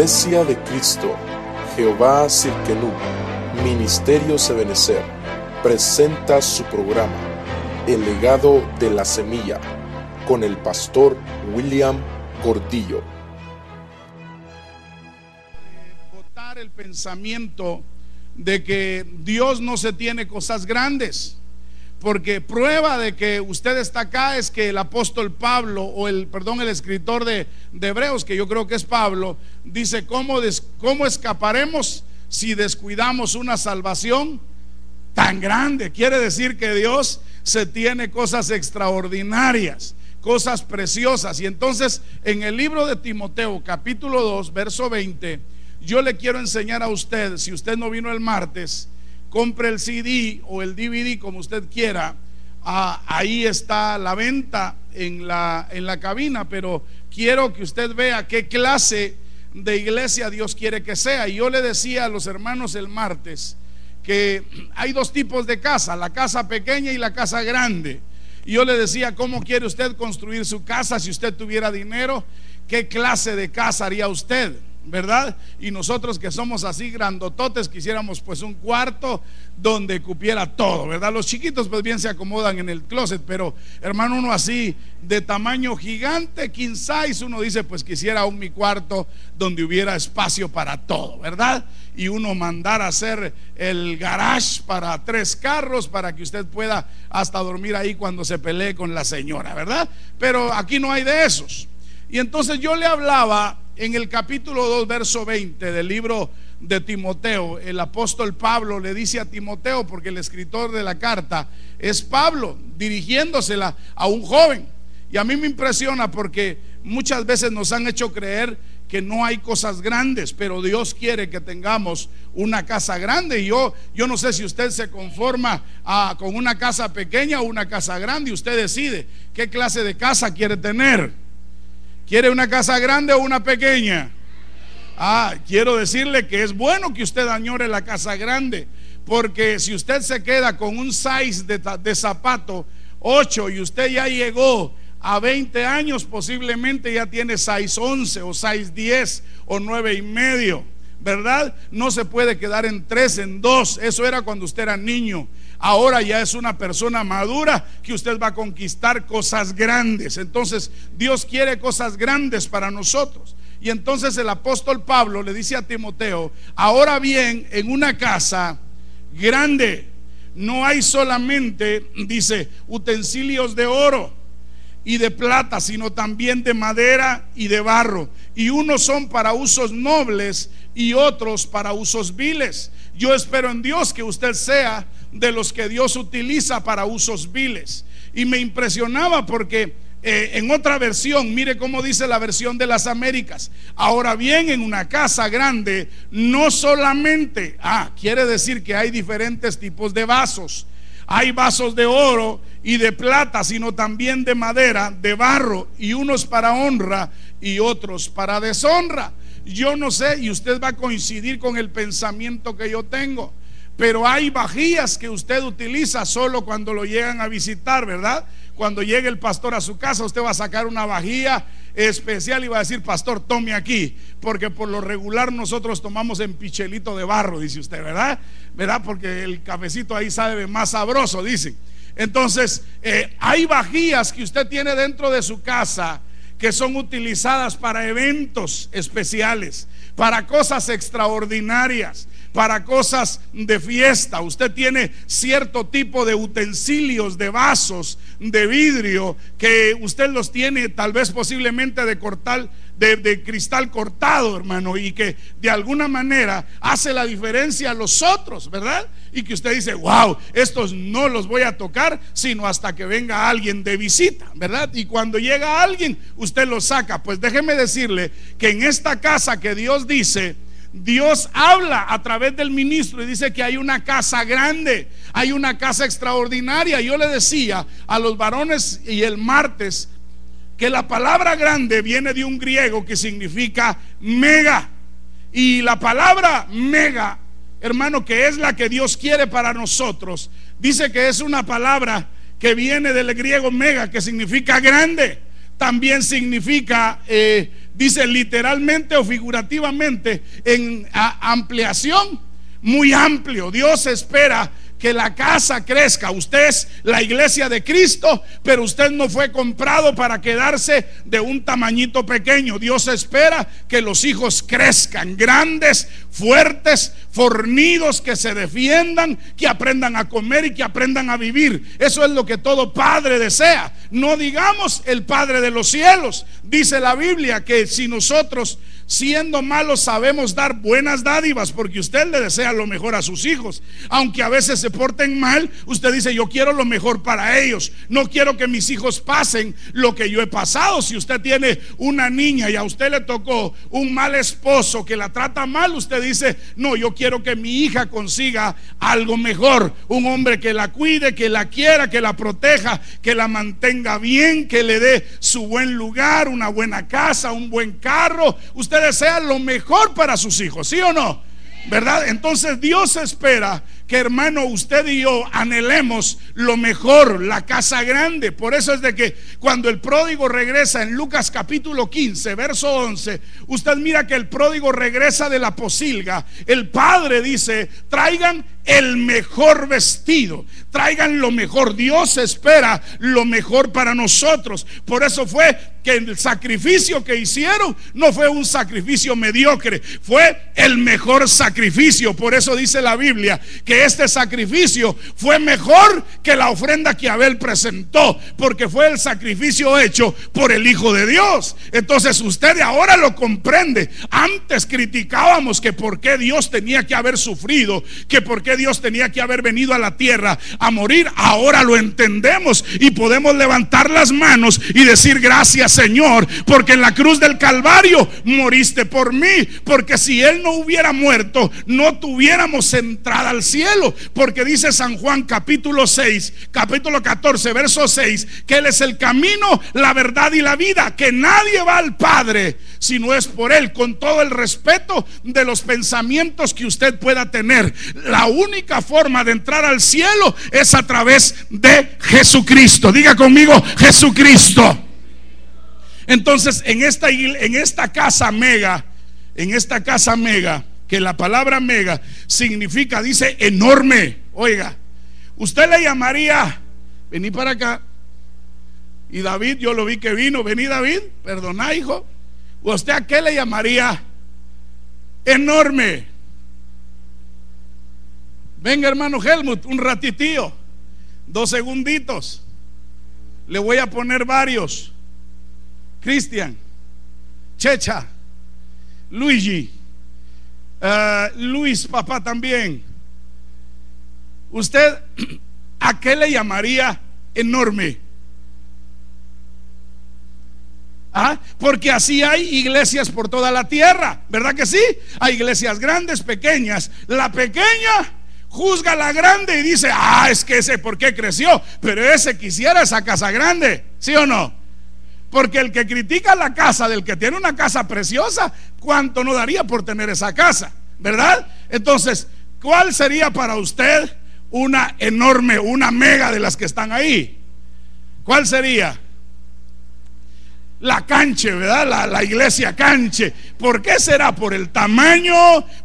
Iglesia de Cristo, Jehová Cirkenú, Ministerio Sebenecer, presenta su programa, El legado de la semilla, con el pastor William Gordillo. Votar el pensamiento de que Dios no se tiene cosas grandes. Porque prueba de que usted está acá es que el apóstol Pablo, o el, perdón, el escritor de, de Hebreos, que yo creo que es Pablo, dice, ¿cómo, ¿cómo escaparemos si descuidamos una salvación tan grande? Quiere decir que Dios se tiene cosas extraordinarias, cosas preciosas. Y entonces en el libro de Timoteo, capítulo 2, verso 20, yo le quiero enseñar a usted, si usted no vino el martes, compre el CD o el DVD como usted quiera. Ah, ahí está la venta en la, en la cabina, pero quiero que usted vea qué clase de iglesia Dios quiere que sea. Y yo le decía a los hermanos el martes que hay dos tipos de casa, la casa pequeña y la casa grande. Y yo le decía, ¿cómo quiere usted construir su casa si usted tuviera dinero? ¿Qué clase de casa haría usted? ¿Verdad? Y nosotros que somos así grandototes quisiéramos pues un cuarto donde cupiera todo, ¿verdad? Los chiquitos pues bien se acomodan en el closet, pero hermano uno así de tamaño gigante, king size, uno dice pues quisiera un mi cuarto donde hubiera espacio para todo, ¿verdad? Y uno mandar a hacer el garage para tres carros para que usted pueda hasta dormir ahí cuando se pelee con la señora, ¿verdad? Pero aquí no hay de esos. Y entonces yo le hablaba en el capítulo 2, verso 20 del libro de Timoteo. El apóstol Pablo le dice a Timoteo, porque el escritor de la carta es Pablo, dirigiéndosela a un joven. Y a mí me impresiona porque muchas veces nos han hecho creer que no hay cosas grandes, pero Dios quiere que tengamos una casa grande. Y yo, yo no sé si usted se conforma ah, con una casa pequeña o una casa grande y usted decide qué clase de casa quiere tener. ¿Quiere una casa grande o una pequeña? Ah, quiero decirle que es bueno que usted añore la casa grande, porque si usted se queda con un size de, de zapato 8 y usted ya llegó a 20 años, posiblemente ya tiene size 11 o size 10 o 9 y medio, ¿verdad? No se puede quedar en 3, en 2, eso era cuando usted era niño. Ahora ya es una persona madura que usted va a conquistar cosas grandes. Entonces Dios quiere cosas grandes para nosotros. Y entonces el apóstol Pablo le dice a Timoteo, ahora bien, en una casa grande no hay solamente, dice, utensilios de oro y de plata, sino también de madera y de barro. Y unos son para usos nobles y otros para usos viles. Yo espero en Dios que usted sea de los que Dios utiliza para usos viles. Y me impresionaba porque eh, en otra versión, mire cómo dice la versión de las Américas. Ahora bien, en una casa grande, no solamente, ah, quiere decir que hay diferentes tipos de vasos. Hay vasos de oro y de plata, sino también de madera, de barro, y unos para honra y otros para deshonra. Yo no sé, y usted va a coincidir con el pensamiento que yo tengo, pero hay vajillas que usted utiliza solo cuando lo llegan a visitar, ¿verdad? Cuando llegue el pastor a su casa, usted va a sacar una vajilla especial y va a decir, pastor, tome aquí, porque por lo regular nosotros tomamos en pichelito de barro, dice usted, ¿verdad? ¿Verdad? Porque el cafecito ahí sabe más sabroso, dice. Entonces, eh, hay vajillas que usted tiene dentro de su casa que son utilizadas para eventos especiales, para cosas extraordinarias, para cosas de fiesta. Usted tiene cierto tipo de utensilios, de vasos, de vidrio, que usted los tiene tal vez posiblemente de cortar, de, de cristal cortado, hermano, y que de alguna manera hace la diferencia a los otros, ¿verdad? Y que usted dice, wow, estos no los voy a tocar, sino hasta que venga alguien de visita, ¿verdad? Y cuando llega alguien, usted los saca. Pues déjeme decirle que en esta casa que Dios dice, Dios habla a través del ministro y dice que hay una casa grande, hay una casa extraordinaria. Yo le decía a los varones y el martes que la palabra grande viene de un griego que significa mega. Y la palabra mega, hermano, que es la que Dios quiere para nosotros, dice que es una palabra que viene del griego mega, que significa grande. También significa, eh, dice literalmente o figurativamente en ampliación, muy amplio. Dios espera que la casa crezca. Usted es la iglesia de Cristo, pero usted no fue comprado para quedarse de un tamañito pequeño. Dios espera que los hijos crezcan, grandes, fuertes, fornidos, que se defiendan, que aprendan a comer y que aprendan a vivir. Eso es lo que todo padre desea. No digamos el Padre de los cielos. Dice la Biblia que si nosotros siendo malos sabemos dar buenas dádivas porque usted le desea lo mejor a sus hijos. Aunque a veces se porten mal, usted dice, yo quiero lo mejor para ellos. No quiero que mis hijos pasen lo que yo he pasado. Si usted tiene una niña y a usted le tocó un mal esposo que la trata mal, usted dice, no, yo quiero que mi hija consiga algo mejor. Un hombre que la cuide, que la quiera, que la proteja, que la mantenga bien, que le dé su buen lugar, una buena casa, un buen carro. Usted desea lo mejor para sus hijos, ¿sí o no? ¿Verdad? Entonces Dios espera que hermano usted y yo anhelemos lo mejor, la casa grande. Por eso es de que cuando el pródigo regresa en Lucas capítulo 15, verso 11, usted mira que el pródigo regresa de la posilga. El padre dice, traigan el mejor vestido, traigan lo mejor. Dios espera lo mejor para nosotros. Por eso fue que el sacrificio que hicieron no fue un sacrificio mediocre, fue el mejor sacrificio. Por eso dice la Biblia que este sacrificio fue mejor que la ofrenda que Abel presentó, porque fue el sacrificio hecho por el Hijo de Dios. Entonces usted ahora lo comprende. Antes criticábamos que por qué Dios tenía que haber sufrido, que por qué Dios tenía que haber venido a la tierra a morir. Ahora lo entendemos y podemos levantar las manos y decir gracias Señor, porque en la cruz del Calvario moriste por mí, porque si Él no hubiera muerto, no tuviéramos entrada al cielo, porque dice San Juan capítulo 6, capítulo 14, verso 6, que Él es el camino, la verdad y la vida, que nadie va al Padre si no es por Él, con todo el respeto de los pensamientos que usted pueda tener. La única forma de entrar al cielo es a través de Jesucristo. Diga conmigo, Jesucristo. Entonces, en esta, en esta casa mega, en esta casa mega, que la palabra mega significa, dice enorme. Oiga, usted le llamaría, vení para acá. Y David, yo lo vi que vino, vení David, perdona hijo. ¿Usted a qué le llamaría? Enorme. Venga hermano Helmut, un ratitío, dos segunditos. Le voy a poner varios. Cristian, Checha, Luigi, uh, Luis, papá también. ¿Usted a qué le llamaría enorme? Porque así hay iglesias por toda la tierra, ¿verdad que sí? Hay iglesias grandes, pequeñas. La pequeña juzga a la grande y dice, ah, es que ese por qué creció, pero ese quisiera esa casa grande, ¿sí o no? Porque el que critica la casa del que tiene una casa preciosa, ¿cuánto no daría por tener esa casa? ¿Verdad? Entonces, ¿cuál sería para usted una enorme, una mega de las que están ahí? ¿Cuál sería? La canche, ¿verdad? La, iglesia canche. ¿Por qué será? Por el tamaño,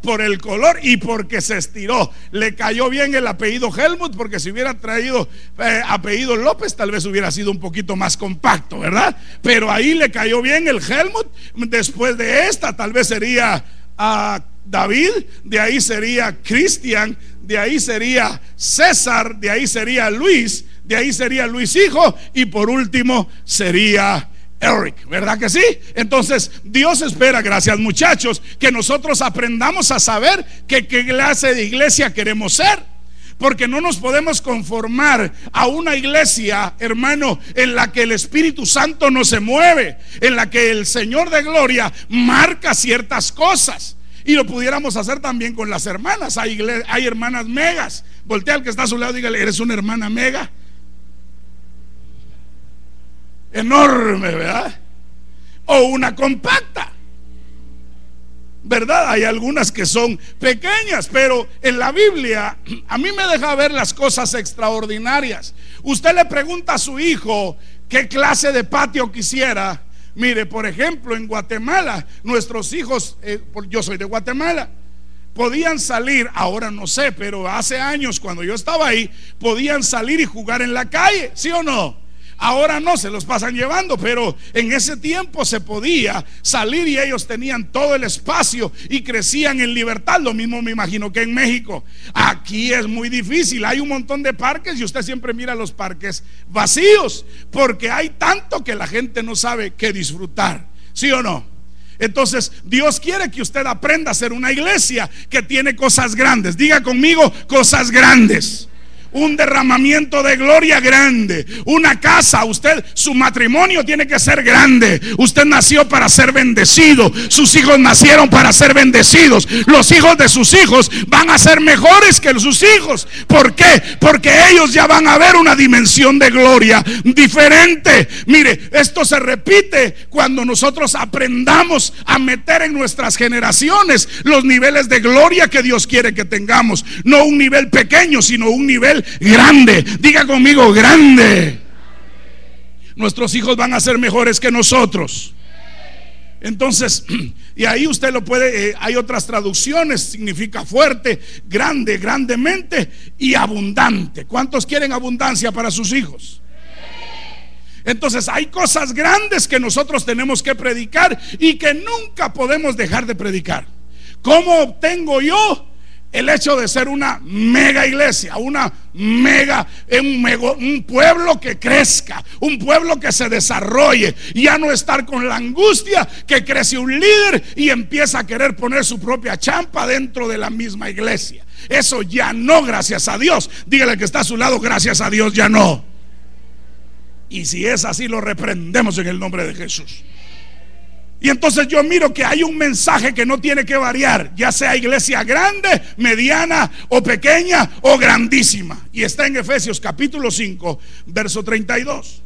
por el color y porque se estiró. Le cayó bien el apellido Helmut, porque si hubiera traído eh, apellido López, tal vez hubiera sido un poquito más compacto, ¿verdad? Pero ahí le cayó bien el Helmut. Después de esta, tal vez sería a David, de ahí sería Cristian, de ahí sería César, de ahí sería Luis, de ahí sería Luis Hijo, y por último sería Eric, ¿verdad que sí? Entonces Dios espera, gracias muchachos, que nosotros aprendamos a saber que qué clase de iglesia queremos ser. Porque no nos podemos conformar a una iglesia, hermano, en la que el Espíritu Santo no se mueve, en la que el Señor de Gloria marca ciertas cosas. Y lo pudiéramos hacer también con las hermanas. Hay, hay hermanas megas. Voltea al que está a su lado y dígale, ¿eres una hermana mega? Enorme, ¿verdad? O una compacta. ¿Verdad? Hay algunas que son pequeñas, pero en la Biblia a mí me deja ver las cosas extraordinarias. Usted le pregunta a su hijo qué clase de patio quisiera Mire, por ejemplo, en Guatemala, nuestros hijos, eh, yo soy de Guatemala, podían salir, ahora no sé, pero hace años cuando yo estaba ahí, podían salir y jugar en la calle, ¿sí o no? Ahora no, se los pasan llevando, pero en ese tiempo se podía salir y ellos tenían todo el espacio y crecían en libertad. Lo mismo me imagino que en México. Aquí es muy difícil, hay un montón de parques y usted siempre mira los parques vacíos, porque hay tanto que la gente no sabe qué disfrutar. ¿Sí o no? Entonces, Dios quiere que usted aprenda a ser una iglesia que tiene cosas grandes. Diga conmigo, cosas grandes un derramamiento de gloria grande, una casa, usted, su matrimonio tiene que ser grande. Usted nació para ser bendecido, sus hijos nacieron para ser bendecidos. Los hijos de sus hijos van a ser mejores que sus hijos. ¿Por qué? Porque ellos ya van a ver una dimensión de gloria diferente. Mire, esto se repite cuando nosotros aprendamos a meter en nuestras generaciones los niveles de gloria que Dios quiere que tengamos. No un nivel pequeño, sino un nivel grande. Diga conmigo, grande. Nuestros hijos van a ser mejores que nosotros. Entonces, y ahí usted lo puede, eh, hay otras traducciones, significa fuerte, grande, grandemente y abundante. ¿Cuántos quieren abundancia para sus hijos? Entonces hay cosas grandes que nosotros tenemos que predicar y que nunca podemos dejar de predicar. ¿Cómo obtengo yo el hecho de ser una mega iglesia, una mega, un, un, pueblo que crezca, un pueblo que se desarrolle, ya no estar con la angustia que crece un líder y empieza a querer poner su propia champa dentro de la misma iglesia. Eso ya no, gracias a Dios. Dígale que está a su lado, gracias a Dios ya no. Y si es así, lo reprendemos en el nombre de Jesús. Y entonces yo miro que hay un mensaje que no tiene que variar, ya sea iglesia grande, mediana o pequeña o grandísima. Y está en Efesios capítulo 5, verso 32.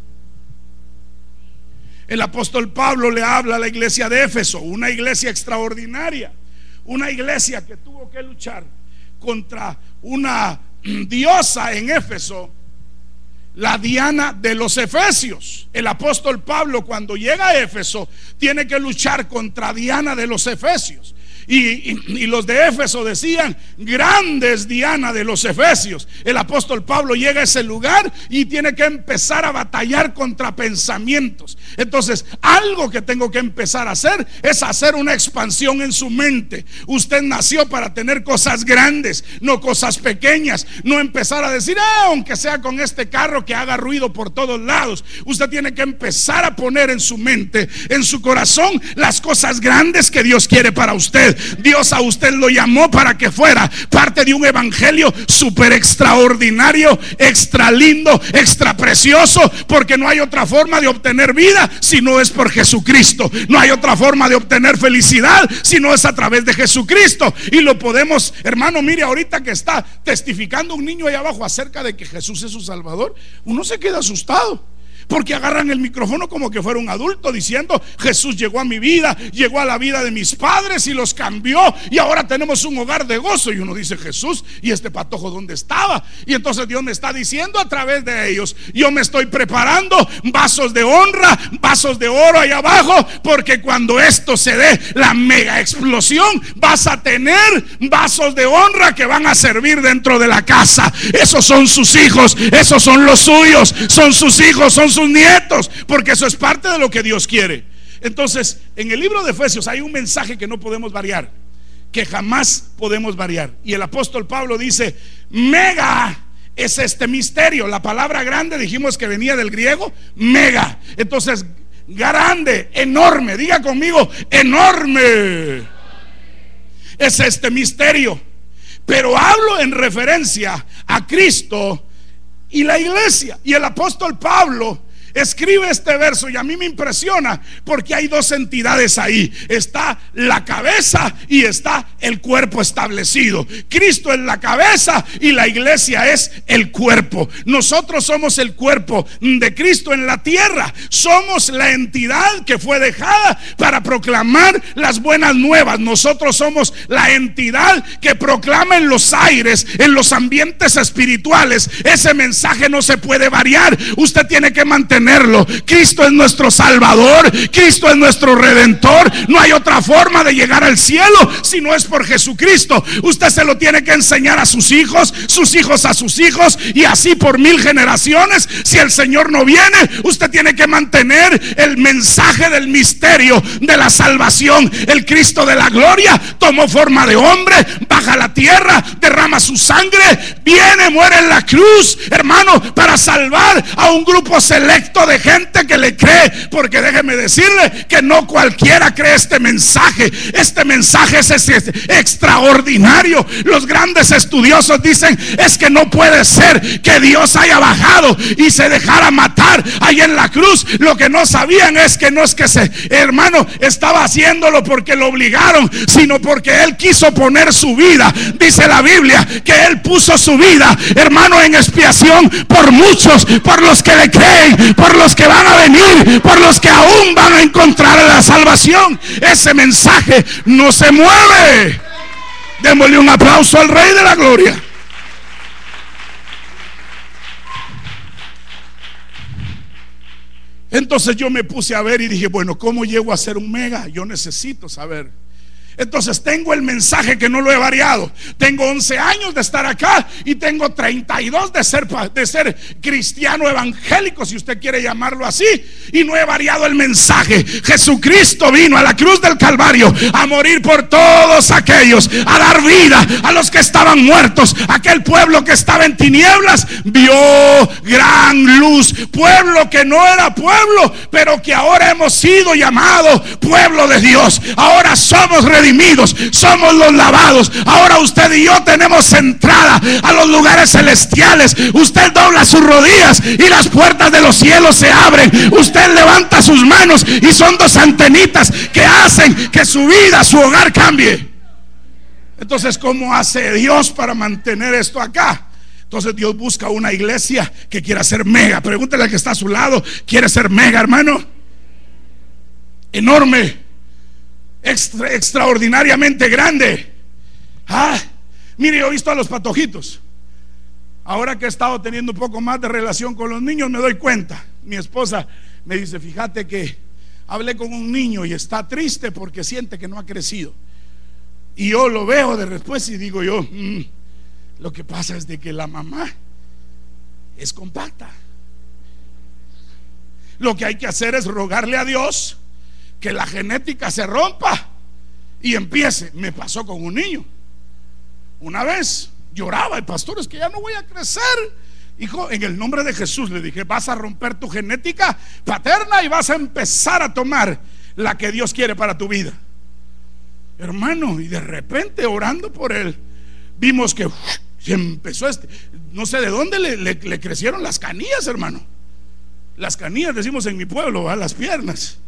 El apóstol Pablo le habla a la iglesia de Éfeso, una iglesia extraordinaria, una iglesia que tuvo que luchar contra una diosa en Éfeso la Diana de los Efesios. El apóstol Pablo cuando llega a Éfeso tiene que luchar contra Diana de los Efesios. Y, los de Éfeso decían, grandes Diana de los Efesios. El apóstol Pablo llega a ese lugar y tiene que empezar a batallar contra pensamientos. Entonces, algo que tengo que empezar a hacer es hacer una expansión en su mente. Usted nació para tener cosas grandes, no cosas pequeñas. No empezar a decir, ah, aunque sea con este carro que haga ruido por todos lados. Usted tiene que empezar a poner en su mente, en su corazón, las cosas grandes que Dios quiere para usted. Dios a usted lo llamó para que fuera parte de un evangelio súper extraordinario, extra lindo, extra precioso, porque no hay otra forma de obtener vida si no es por Jesucristo. No hay otra forma de obtener felicidad si no es a través de Jesucristo. Y lo podemos, hermano, mire ahorita que está testificando un niño ahí abajo acerca de que Jesús es su Salvador, uno se queda asustado. Porque agarran el micrófono como que fuera un adulto diciendo, Jesús llegó a mi vida, llegó a la vida de mis padres y los cambió y ahora tenemos un hogar de gozo. Y uno dice, Jesús, ¿y este patojo dónde estaba? Y entonces Dios me está diciendo a través de ellos, yo me estoy preparando vasos de honra, vasos de oro ahí abajo, porque cuando esto se dé, la mega explosión, vas a tener vasos de honra que van a servir dentro de la casa. Esos son sus hijos, esos son los suyos, son sus hijos, son sus nietos, porque eso es parte de lo que Dios quiere. Entonces, en el libro de Efesios hay un mensaje que no podemos variar, que jamás podemos variar. Y el apóstol Pablo dice, mega es este misterio. La palabra grande dijimos que venía del griego, mega. Entonces, grande, enorme, diga conmigo, enorme. Es este misterio. Pero hablo en referencia a Cristo y la iglesia. Y el apóstol Pablo escribe este verso y a mí me impresiona porque hay dos entidades ahí. Está la cabeza y está el cuerpo establecido. Cristo es la cabeza y la iglesia es el cuerpo. Nosotros somos el cuerpo de Cristo en la tierra. Somos la entidad que fue dejada para proclamar las buenas nuevas. Nosotros somos la entidad que proclama en los aires, en los ambientes espirituales. Ese mensaje no se puede variar. Usted tiene que mantener tenerlo. Cristo es nuestro Salvador, Cristo es nuestro Redentor. No hay otra forma de llegar al cielo si no es por Jesucristo. Usted se lo tiene que enseñar a sus hijos, sus hijos a sus hijos y así por mil generaciones. Si el Señor no viene, usted tiene que mantener el mensaje del misterio de la salvación. El Cristo de la gloria tomó forma de hombre, baja a la tierra, derrama su sangre, viene, muere en la cruz, hermano, para salvar a un grupo selecto de gente que le cree. Porque déjeme decirle que no cualquiera cree este mensaje. Este mensaje es, extraordinario. Los grandes estudiosos dicen es que no puede ser que Dios haya bajado y se dejara matar ahí en la cruz. Lo que no sabían es que no es que se, hermano, estaba haciéndolo porque lo obligaron, sino porque él quiso poner su vida. Dice la Biblia que él puso su vida, hermano, en expiación por muchos, por los que le creen, por los que van a venir, por los que aún van a encontrar la salvación. Ese mensaje no se mueve. Démosle un aplauso al Rey de la Gloria. Entonces yo me puse a ver y dije, bueno, ¿cómo llego a ser un mega? Yo necesito saber. Entonces tengo el mensaje que no lo he variado. Tengo 11 años de estar acá y tengo 32 de ser, de ser cristiano evangélico, si usted quiere llamarlo así. Y no he variado el mensaje. Jesucristo vino a la cruz del Calvario a morir por todos aquellos, a dar vida a los que estaban muertos. Aquel pueblo que estaba en tinieblas vio gran luz. Pueblo que no era pueblo, pero que ahora hemos sido llamados pueblo de Dios. Ahora somos redimidos somos los lavados. Ahora usted y yo tenemos entrada a los lugares celestiales. Usted dobla sus rodillas y las puertas de los cielos se abren. Usted levanta sus manos y son dos antenitas que hacen que su vida, su hogar cambie. Entonces, ¿cómo hace Dios para mantener esto acá? Entonces Dios busca una iglesia que quiera ser mega. Pregúntele al que está a su lado, ¿quiere ser mega, hermano? Enorme extraordinariamente grande. Ah, mire, yo he visto a los patojitos. Ahora que he estado teniendo un poco más de relación con los niños, me doy cuenta. Mi esposa me dice, fíjate que hablé con un niño y está triste porque siente que no ha crecido. Y yo lo veo de después y digo yo, mm, lo que pasa es de que la mamá es compacta. Lo que hay que hacer es rogarle a Dios que la genética se rompa y empiece. Me pasó con un niño. Una vez lloraba el pastor, es que ya no voy a crecer. Hijo, en el nombre de Jesús le dije, vas a romper tu genética paterna y vas a empezar a tomar la que Dios quiere para tu vida. Hermano, y de repente orando por él, vimos que se empezó este, no sé de dónde le, crecieron las canillas, hermano. Las canillas, decimos en mi pueblo, a las piernas.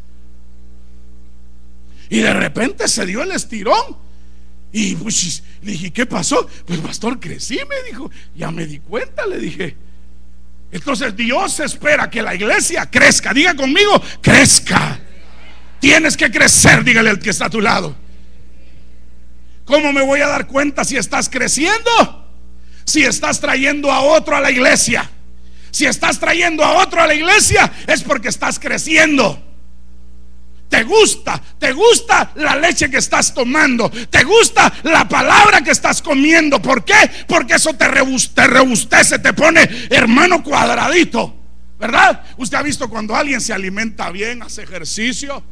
Y de repente se dio el estirón. Y pues, le dije, ¿qué pasó? Pues pastor, crecí, me dijo. Ya me di cuenta, le dije. Entonces Dios espera que la iglesia crezca. Diga conmigo, crezca. Tienes que crecer, dígale al que está a tu lado. ¿Cómo me voy a dar cuenta si estás creciendo? Si estás trayendo a otro a la iglesia. Si estás trayendo a otro a la iglesia es porque estás creciendo. Te gusta, te gusta la leche que estás tomando, te gusta la palabra que estás comiendo. ¿Por qué? Porque eso te, te rebustece, te pone hermano cuadradito. ¿Verdad? Usted ha visto cuando alguien se alimenta bien, hace ejercicio.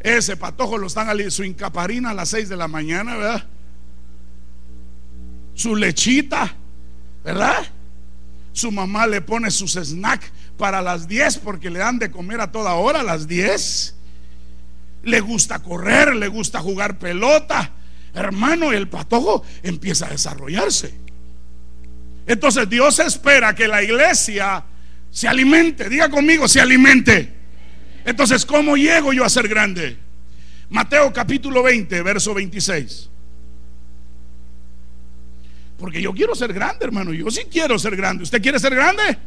Ese patojo lo están su incaparina a las 6 de la mañana, ¿verdad? Su lechita, ¿verdad? Su mamá le pone sus snacks para las 10 porque le dan de comer a toda hora a las 10. Le gusta correr, le gusta jugar pelota. Hermano, el patojo empieza a desarrollarse. Entonces Dios espera que la iglesia se alimente. Diga conmigo, se alimente. Entonces, ¿cómo llego yo a ser grande? Mateo capítulo 20, verso 26. Porque yo quiero ser grande, hermano. Yo sí quiero ser grande. ¿Usted quiere ser grande?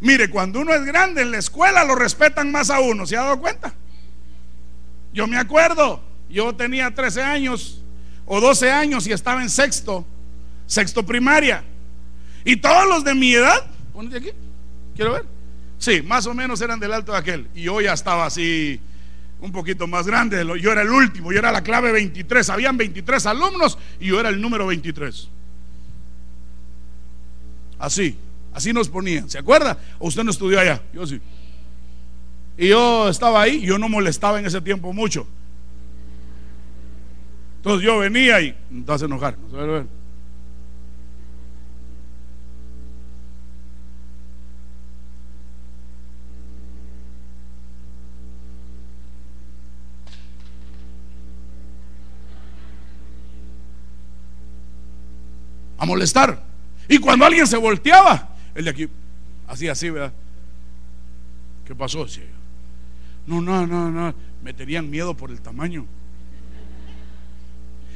Mire, cuando uno es grande en la escuela lo respetan más a uno, ¿se ha dado cuenta? Yo me acuerdo, yo tenía 13 años o 12 años y estaba en sexto, sexto primaria. Y todos los de mi edad, ponete aquí, ¿Quiero ver? Sí, más o menos eran del alto de aquel. Y yo ya estaba así, un poquito más grande. Yo era el último, yo era la clave 23. Habían 23 alumnos y yo era el número 23. Así, así nos ponían. ¿Se acuerda? ¿O usted no estudió allá? Yo sí. Y yo estaba ahí, yo no molestaba en ese tiempo mucho. Entonces yo venía y no te vas a enojar, no se ver. A molestar. Y cuando alguien se volteaba, el de aquí, así, así, ¿verdad? ¿Qué pasó? No, no, no, no. Me tenían miedo por el tamaño.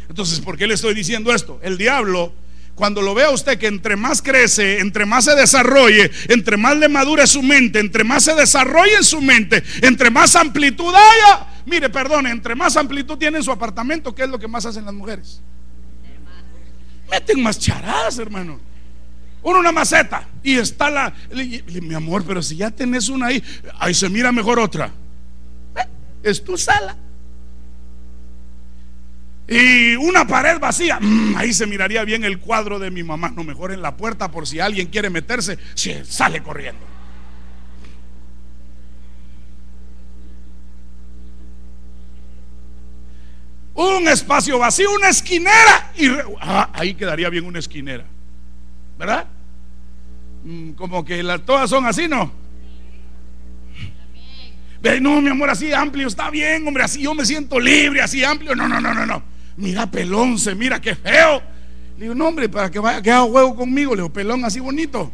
Entonces, ¿por qué le estoy diciendo esto? El diablo, cuando lo vea usted que entre más crece, entre más se desarrolle, entre más le madure su mente, entre más se desarrolle en su mente, entre más amplitud haya, mire, perdone, entre más amplitud tiene en su apartamento, ¿qué es lo que más hacen las mujeres? Meten más charadas, hermano. Uno una maceta y está la, mi amor, pero si ya tenés una ahí, ahí se mira mejor otra. Es tu sala. Y una pared vacía, mm, ahí se miraría bien el cuadro de mi mamá. No, mejor en la puerta por si alguien quiere meterse, se sale corriendo. Un espacio vacío, una esquinera. Y ah, ahí quedaría bien una esquinera. ¿Verdad? Mm, como que las, todas son así, ¿no? No, mi amor, así amplio, está bien, hombre, así yo me siento libre, así amplio. No, no, no, no, no mira pelón, se mira qué feo. Le digo, no, hombre, para que vaya, que haga juego conmigo. Le digo, pelón así bonito.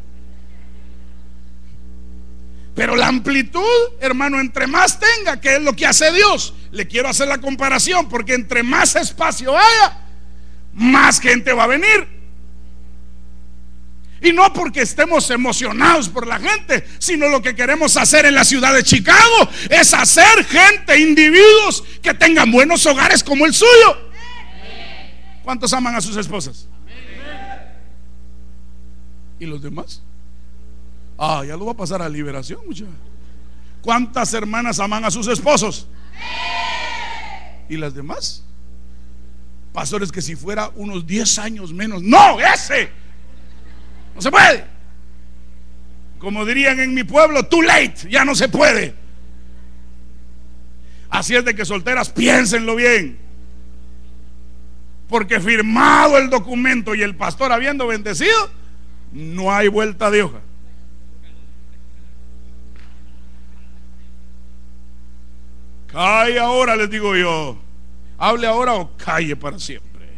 Pero la amplitud, hermano, entre más tenga, que es lo que hace Dios, le quiero hacer la comparación, porque entre más espacio haya, más gente va a venir. Y no porque estemos emocionados por la gente, sino lo que queremos hacer en la ciudad de Chicago es hacer gente, individuos que tengan buenos hogares como el suyo. ¿Cuántos aman a sus esposas? ¿Y los demás? Ah, ya lo va a pasar a liberación, muchachos. ¿Cuántas hermanas aman a sus esposos? ¿Y las demás? Pastores que si fuera unos 10 años menos. No, ese. No se puede. Como dirían en mi pueblo, too late, ya no se puede. Así es de que solteras, piénsenlo bien. Porque firmado el documento y el pastor habiendo bendecido, no hay vuelta de hoja. Calle ahora, les digo yo. Hable ahora o calle para siempre.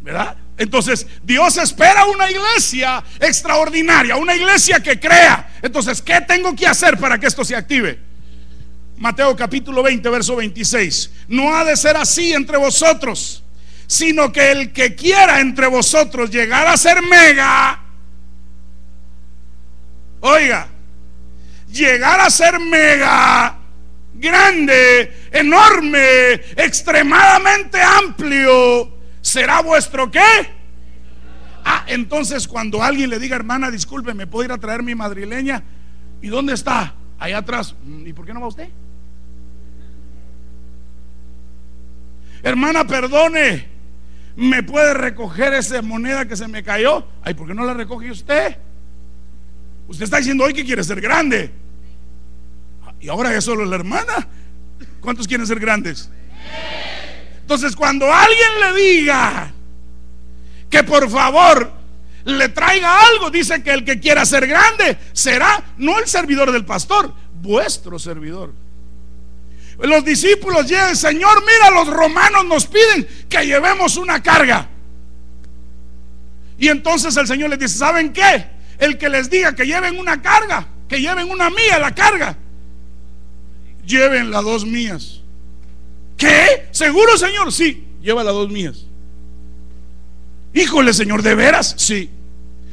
¿Verdad? Entonces, Dios espera una iglesia extraordinaria, una iglesia que crea. Entonces, ¿qué tengo que hacer para que esto se active? Mateo capítulo 20, verso 26. No ha de ser así entre vosotros, sino que el que quiera entre vosotros llegar a ser mega, oiga, llegar a ser mega, grande, enorme, extremadamente amplio, será vuestro qué? Ah, entonces cuando alguien le diga, hermana, disculpe, ¿me puedo ir a traer mi madrileña? ¿Y dónde está? Allá atrás. ¿Y por qué no va usted? Hermana, perdone. ¿Me puede recoger esa moneda que se me cayó? Ay, ¿por qué no la recoge usted? Usted está diciendo hoy que quiere ser grande. Y ahora es solo la hermana. ¿Cuántos quieren ser grandes? Entonces, cuando alguien le diga que por favor le traiga algo, dice que el que quiera ser grande será no el servidor del pastor, vuestro servidor. Los discípulos llegan, Señor, mira, los romanos nos piden que llevemos una carga. Y entonces el Señor les dice, ¿saben qué? El que les diga que lleven una carga, que lleven una mía la carga, lleven las dos mías. ¿Qué? ¿Seguro, Señor? Sí, lleva las dos mías. Híjole, Señor, ¿de veras? Sí.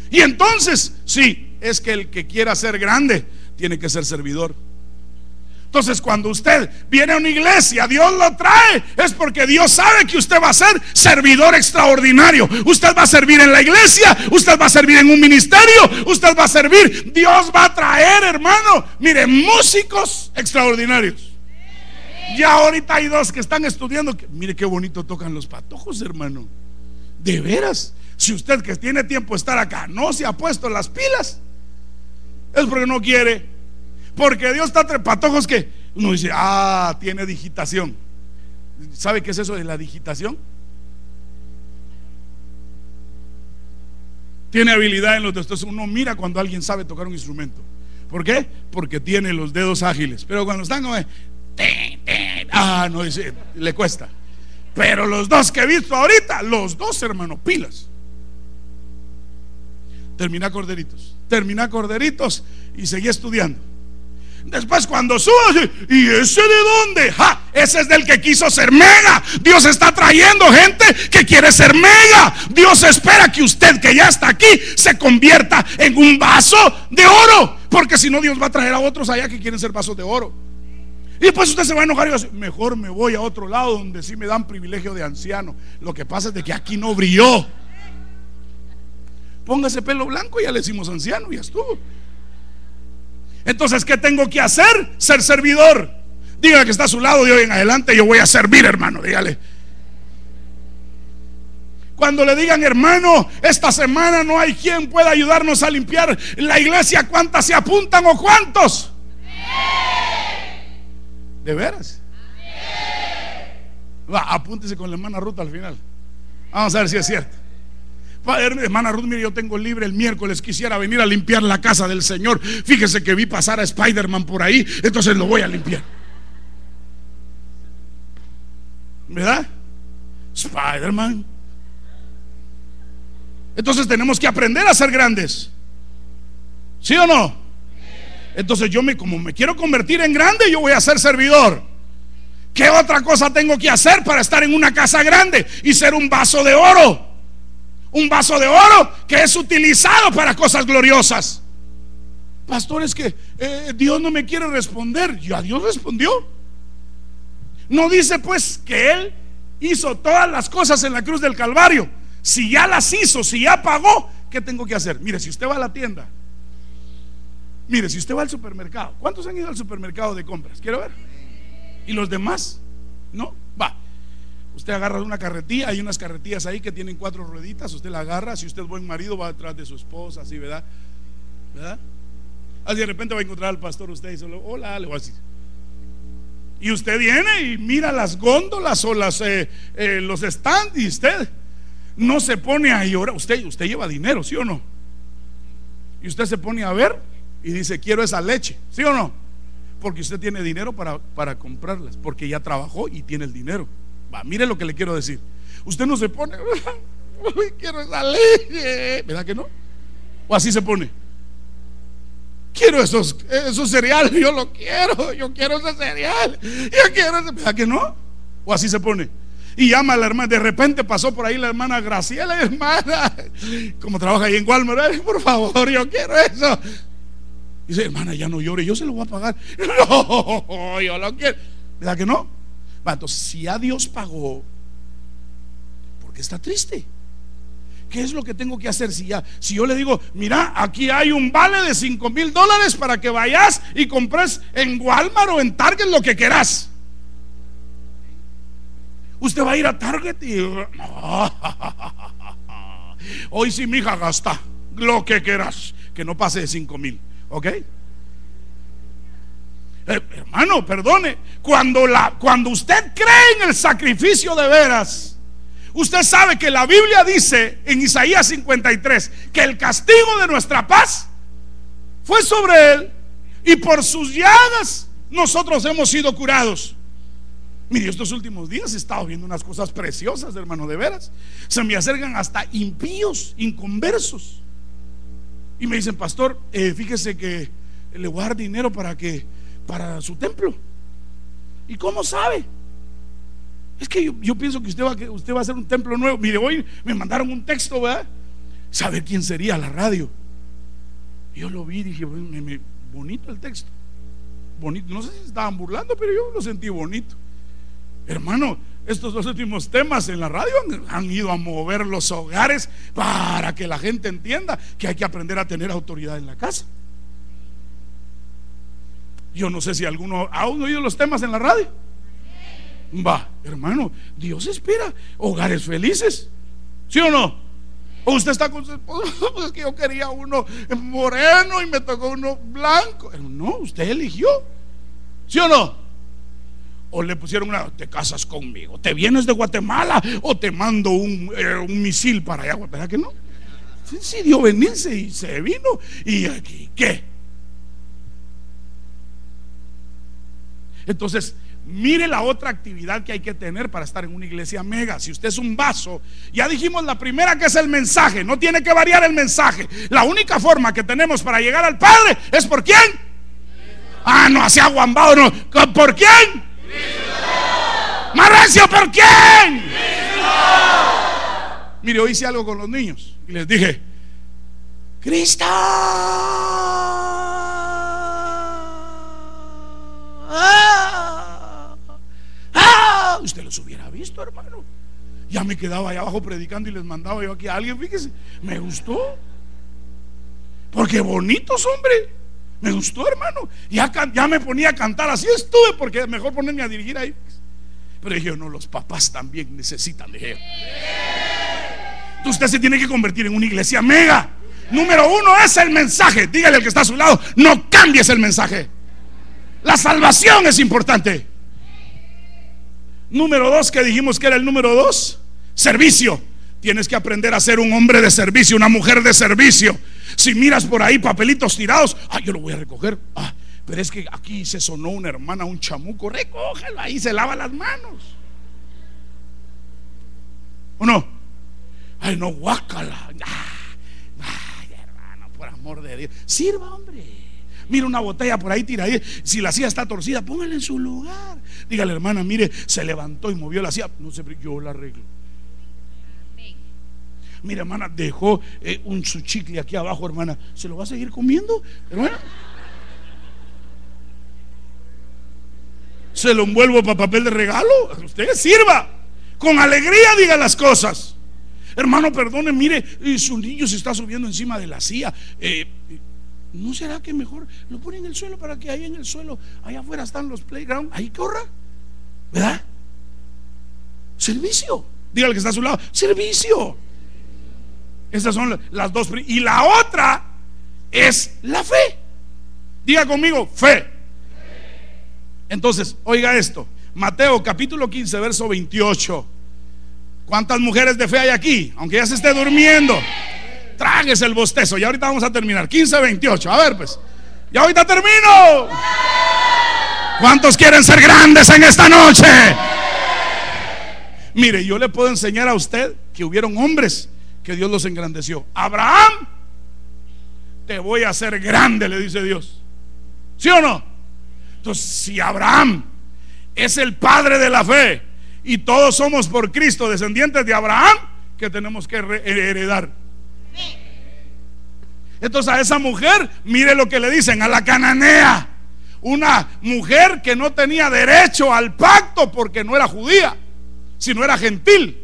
Y entonces, sí, es que el que quiera ser grande tiene que ser servidor. Entonces, cuando usted viene a una iglesia, Dios lo trae, es porque Dios sabe que usted va a ser servidor extraordinario. Usted va a servir en la iglesia, usted va a servir en un ministerio, usted va a servir. Dios va a traer, hermano, mire, músicos extraordinarios. Ya ahorita hay dos que están estudiando. mire qué bonito tocan los patojos, hermano. De veras, si usted que tiene tiempo de estar acá no se ha puesto las pilas, es porque no quiere. Porque Dios está entre patojos que uno dice, ah, tiene digitación. ¿Sabe qué es eso de la digitación? Tiene habilidad en los dedos. Uno mira cuando alguien sabe tocar un instrumento. ¿Por qué? Porque tiene los dedos ágiles. Pero cuando están como, ah, no, dice, le cuesta. Pero los dos que he visto ahorita, los dos hermanos, pilas. Termina corderitos, termina corderitos y seguí estudiando. Después cuando subas, ¿y ese de dónde? ¡Ja! Ese es del que quiso ser mega. Dios está trayendo gente que quiere ser mega. Dios espera que usted que ya está aquí se convierta en un vaso de oro. Porque si no, Dios va a traer a otros allá que quieren ser vasos de oro. Y después usted se va a enojar y va decir, mejor me voy a otro lado donde sí me dan privilegio de anciano. Lo que pasa es de que aquí no brilló. Póngase pelo blanco y ya le decimos anciano, ya estuvo. Entonces, ¿qué tengo que hacer? Ser servidor. Diga que está a su lado de hoy en adelante, yo voy a servir, hermano. Dígale. Cuando le digan, hermano, esta semana no hay quien pueda ayudarnos a limpiar la iglesia, ¿cuántas se apuntan o cuántos? ¿De veras? Va, apúntese con la hermana Ruta al final. Vamos a ver si es cierto hermana Ruth, mire, yo tengo libre el miércoles, quisiera venir a limpiar la casa del Señor. Fíjese que vi pasar a Spider-Man por ahí, entonces lo voy a limpiar. ¿Verdad? Spider-Man. Entonces tenemos que aprender a ser grandes. ¿Sí o no? Entonces yo me como me quiero convertir en grande, yo voy a ser servidor. ¿Qué otra cosa tengo que hacer para estar en una casa grande y ser un vaso de oro? un vaso de oro que es utilizado para cosas gloriosas. Pastor, es que eh, Dios no me quiere responder. Ya Dios respondió. No dice pues que Él hizo todas las cosas en la cruz del Calvario. Si ya las hizo, si ya pagó, ¿qué tengo que hacer? Mire, si usted va a la tienda, mire, si usted va al supermercado, ¿cuántos han ido al supermercado de compras? Quiero ver. ¿Y los demás? ¿No? Va. Usted agarra una carretilla, hay unas carretillas ahí que tienen cuatro rueditas, usted la agarra, si usted es buen marido va detrás de su esposa, así, ¿verdad? ¿Verdad? Así de repente va a encontrar al pastor usted y solo, hola, le voy a decir. Y usted viene y mira las góndolas o las, eh, eh, los stands y usted no se pone a llorar. Usted, usted lleva dinero, ¿sí o no? Y usted se pone a ver y dice, quiero esa leche, ¿sí o no? Porque usted tiene dinero para, para comprarlas, porque ya trabajó y tiene el dinero mire lo que le quiero decir. Usted no se pone, quiero esa leche, ¿verdad que no? O así se pone. Quiero esos, esos cereales, yo lo quiero, yo quiero ese cereal, yo quiero ese, ¿verdad que no? O así se pone. Y llama a la hermana, de repente pasó por ahí la hermana Graciela, hermana, como trabaja ahí en Walmart, por favor, yo quiero eso. Dice, hermana, ya no llore, yo se lo voy a pagar. No, yo lo quiero. ¿Verdad que no? Entonces, si a Dios pagó, ¿por qué está triste? ¿Qué es lo que tengo que hacer si ya, si yo le digo, mira, aquí hay un vale de 5 mil dólares para que vayas y compres en Walmart o en Target lo que quieras? Usted va a ir a Target y hoy sí, hija, gasta lo que quieras, que no pase de 5 mil, ¿ok? Hermano, perdone, cuando, la, cuando usted cree en el sacrificio de veras, usted sabe que la Biblia dice en Isaías 53 que el castigo de nuestra paz fue sobre él y por sus llagas nosotros hemos sido curados. Mire, estos últimos días he estado viendo unas cosas preciosas, hermano, de veras. Se me acercan hasta impíos, inconversos. Y me dicen, pastor, eh, fíjese que le voy a dar dinero para que para su templo. ¿Y cómo sabe? Es que yo, pienso que usted, va, usted va a hacer un templo nuevo. Mire, hoy me mandaron un texto, ¿verdad? ¿Sabe quién sería la radio? Yo lo vi y dije, bonito el texto. bonito. No sé si estaban burlando, pero yo lo sentí bonito. Hermano, estos dos últimos temas en la radio han, ido a mover los hogares para que la gente entienda que hay que aprender a tener autoridad en la casa. Yo no sé si alguno ha oído los temas en la radio. Va, hermano, Dios espera hogares felices. ¿Sí o no? Usted está con su esposo, pues es que yo quería uno moreno y me tocó uno blanco. No, usted eligió. ¿Sí o no? O le pusieron una, te casas conmigo, te vienes de Guatemala o te mando un, eh, misil para allá, ¿verdad que no? Decidió venirse y se vino. ¿Y aquí qué? Entonces, Mire la otra actividad que hay que tener para estar en una iglesia mega. Si usted es un vaso, ya dijimos la primera que es el mensaje. No tiene que variar el mensaje. La única forma que tenemos para llegar al Padre es por quién. Ah, no, hacia aguambado, no. ¿Por quién? Marrecio, ¿por quién? Mire, hoy hice algo con los niños y les dije, Cristo. usted los hubiera visto, hermano. Ya me quedaba ahí abajo predicando y les mandaba yo aquí a alguien, fíjese, me gustó. Porque bonitos, hombre. Me gustó, hermano. Ya, ya me ponía a cantar, así estuve, porque mejor ponerme a dirigir ahí. Pero dije, no, los papás también necesitan de Usted se tiene que convertir en una iglesia mega. Número uno es el mensaje. Dígale al que está a su lado, no cambies el mensaje. La salvación es importante. Número dos, que dijimos que era el número dos, servicio. Tienes que aprender a ser un hombre de servicio, una mujer de servicio. Si miras por ahí papelitos tirados, ah, yo lo voy a recoger. Ah, pero es que aquí se sonó una hermana, un chamuco, recógelo, ahí se lava las manos. ¿O no? Ay, no, guácala. ay, hermano, por amor de Dios. Sirva, hombre. Mira una botella por ahí tira Si la silla está torcida, póngala en su lugar. Dígale, hermana, mire, se levantó y movió la silla. No sé, yo la arreglo. Mira, hermana, dejó eh, un su chicle aquí abajo, hermana. ¿Se lo va a seguir comiendo, hermana? Se lo envuelvo para papel de regalo. Usted sirva. Con alegría diga las cosas. Hermano, perdone, mire, su niño se está subiendo encima de la silla. Eh, ¿No será que mejor lo ponen en el suelo para que ahí en el suelo, allá afuera están los playgrounds, ahí corra? ¿Verdad? Servicio. Dígale que está a su lado. Servicio. Estas son las dos. Y la otra es la fe. Diga conmigo, fe. Entonces, oiga esto. Mateo capítulo 15, verso 28. ¿Cuántas mujeres de fe hay aquí? Aunque ya se esté durmiendo. Tragues el bostezo. Y ahorita vamos a terminar. 15, 28. A ver, pues. Ya ahorita termino. ¿Cuántos quieren ser grandes en esta noche? Mire, yo le puedo enseñar a usted que hubieron hombres que Dios los engrandeció. Abraham, te voy a hacer grande, le dice Dios. ¿Sí o no? Entonces, si Abraham es el padre de la fe y todos somos por Cristo descendientes de Abraham, que tenemos que heredar entonces a esa mujer, mire lo que le dicen, a la cananea. Una mujer que no tenía derecho al pacto porque no era judía, sino era gentil.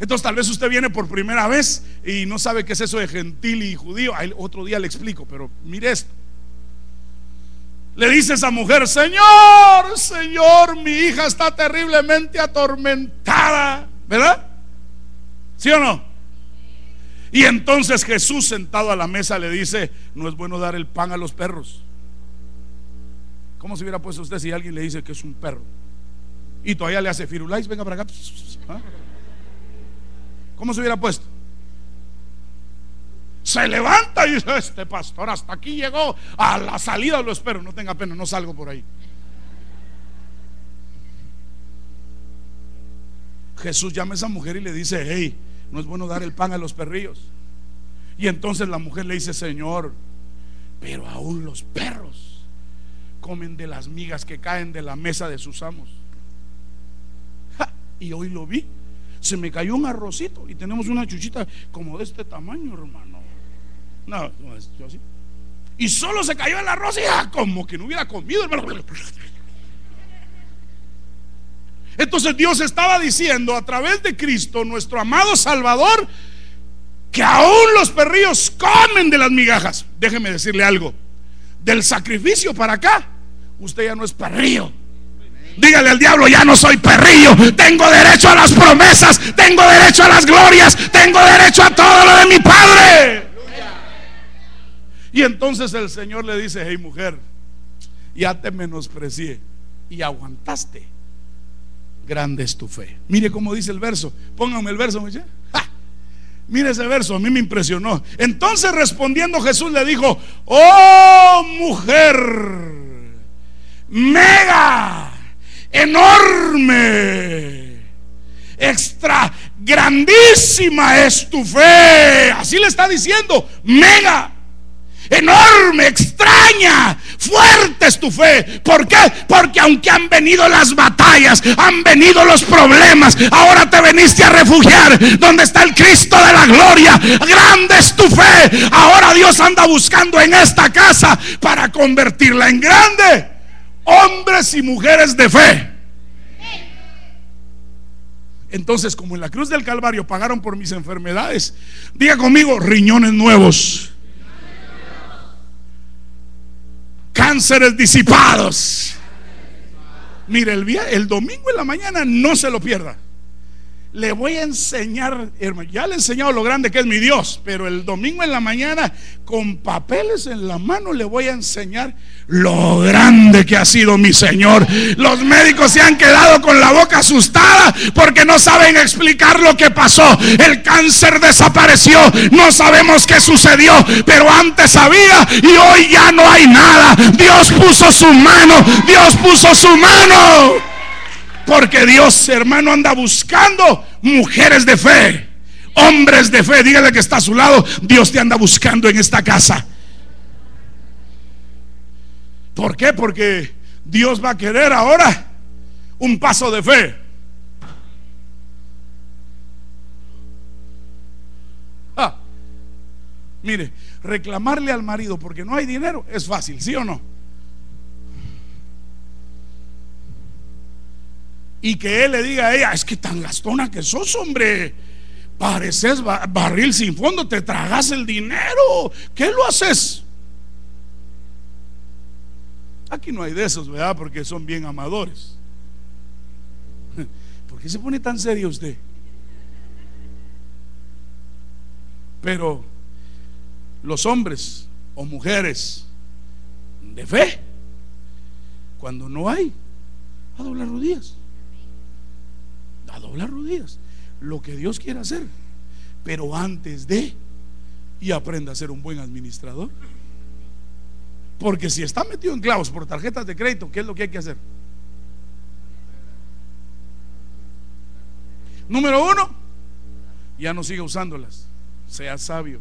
Entonces tal vez usted viene por primera vez y no sabe qué es eso de gentil y judío. Otro día le explico, pero mire esto. Le dice esa mujer, Señor, Señor, mi hija está terriblemente atormentada, ¿verdad? ¿Sí o no? Y entonces Jesús sentado a la mesa le dice, no es bueno dar el pan a los perros. ¿Cómo se hubiera puesto usted si alguien le dice que es un perro? Y todavía le hace firulais, venga para acá. ¿Ah? ¿Cómo se hubiera puesto? Se levanta y dice, este pastor hasta aquí llegó, a la salida lo espero, no tenga pena, no salgo por ahí. Jesús llama a esa mujer y le dice, hey, no es bueno dar el pan a los perrillos. Y entonces la mujer le dice, Señor, pero aún los perros comen de las migas que caen de la mesa de sus amos. y hoy lo vi. Se me cayó un arrocito y tenemos una chuchita como de este tamaño, hermano. No, yo así. Y solo se cayó el arroz y ah, como que no hubiera comido, hermano. Entonces Dios estaba diciendo a través de Cristo, nuestro amado Salvador, que aún los perrillos comen de las migajas. Déjeme decirle algo. Del sacrificio para acá, usted ya no es perrillo. Dígale al diablo, ya no soy perrillo. Tengo derecho a las promesas, tengo derecho a las glorias, tengo derecho a todo lo de mi Padre. Y entonces el Señor le dice, hey mujer, ya te menosprecié y aguantaste. Grande es tu fe. Mire cómo dice el verso. Póngame el verso. Mire ese verso, a mí me impresionó. Entonces respondiendo Jesús le dijo, oh mujer, mega, enorme, extra, grandísima es tu fe. Así le está diciendo, mega enorme, extraña, fuerte es tu fe. ¿Por qué? Porque aunque han venido las batallas, han venido los problemas, ahora te veniste a refugiar donde está el Cristo de la gloria. Grande es tu fe. Ahora Dios anda buscando en esta casa para convertirla en grande. Hombres y mujeres de fe. Entonces, como en la cruz del Calvario pagaron por mis enfermedades, diga conmigo, riñones nuevos cánceres disipados. Mire, el, el domingo en la mañana no se lo pierda le voy a enseñar, hermano, ya le he enseñado lo grande que es mi Dios, pero el domingo en la mañana, con papeles en la mano, le voy a enseñar lo grande que ha sido mi Señor. Los médicos se han quedado con la boca asustada porque no saben explicar lo que pasó. El cáncer desapareció, no sabemos qué sucedió, pero antes había y hoy ya no hay nada. Dios puso su mano, Dios puso su mano. Porque Dios, hermano, anda buscando mujeres de fe, hombres de fe. Dígale que está a su lado. Dios te anda buscando en esta casa. ¿Por qué? Porque Dios va a querer ahora un paso de fe. Ah, mire, reclamarle al marido porque no hay dinero es fácil, ¿sí o no? Y que él le diga a ella, es que tan gastona que sos, hombre. Pareces barril sin fondo, te tragas el dinero. ¿Qué lo haces? Aquí no hay de esos, ¿verdad? Porque son bien amadores. ¿Por qué se pone tan serio usted? Pero los hombres o mujeres de fe, cuando no hay, a doblar rodillas doblar rodillas. Lo que Dios quiere hacer. Pero antes de, y aprenda a ser un buen administrador. Porque si está metido en clavos por tarjetas de crédito, ¿qué es lo que hay que hacer? Número uno, ya no siga usándolas. Sea sabio.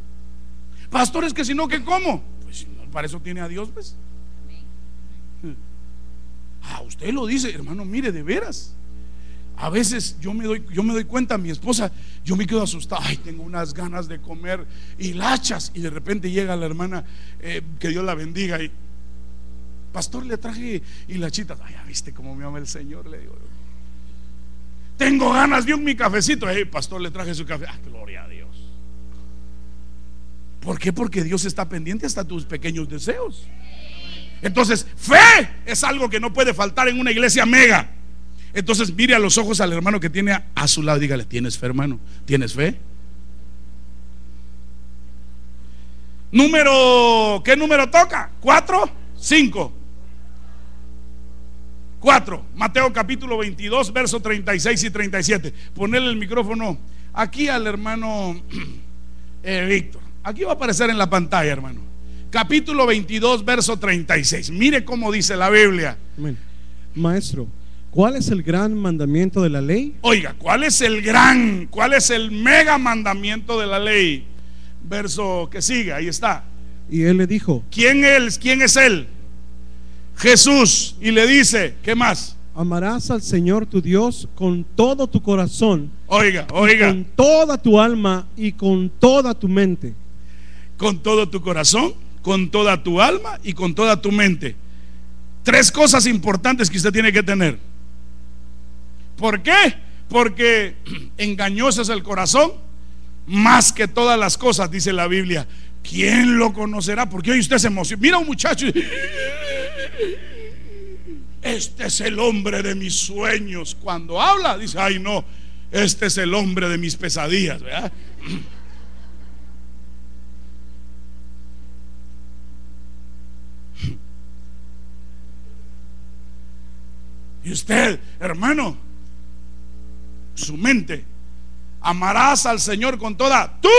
Pastores, que si no, ¿qué como? Pues para eso tiene a Dios, pues. Ah, usted lo dice, hermano, mire, de veras. A veces yo me doy, yo me doy cuenta, mi esposa, yo me quedo asustado, ay, tengo unas ganas de comer hilachas y de repente llega la hermana, eh, que Dios la bendiga y, pastor, le traje hilachitas, ay, ya viste cómo me ama el Señor, le digo. Tengo ganas de un mi cafecito, hey, pastor, le traje su café, ah, gloria a Dios. ¿Por qué? Porque Dios está pendiente hasta tus pequeños deseos. Entonces, fe es algo que no puede faltar en una iglesia mega. Entonces mire a los ojos al hermano que tiene a su lado. Dígale, ¿tienes fe, hermano? ¿Tienes fe? Número, ¿qué número toca? ¿Cuatro? ¿Cinco? Cuatro. Mateo capítulo 22, verso 36 y 37. Ponerle el micrófono aquí al hermano eh, Víctor. Aquí va a aparecer en la pantalla, hermano. Capítulo 22, verso 36. Mire cómo dice la Biblia. Maestro, ¿Cuál es el gran mandamiento de la ley? Oiga, ¿cuál es el gran, cuál es el mega mandamiento de la ley? Verso que sigue, ahí está. Y él le dijo, ¿quién es? ¿Quién es él? Jesús. Y le dice, ¿qué más? Amarás al Señor tu Dios con todo tu corazón. Oiga, oiga. Con toda tu alma y con toda tu mente. Con todo tu corazón, con toda tu alma y con toda tu mente. Tres cosas importantes que usted tiene que tener. ¿Por qué? Porque engañoso es el corazón más que todas las cosas, dice la Biblia. ¿Quién lo conocerá? Porque hoy usted se emociona. Mira un muchacho. Este es el hombre de mis sueños. Cuando habla, dice, ay no, este es el hombre de mis pesadillas. Y usted, hermano, su mente, amarás al Señor con toda tu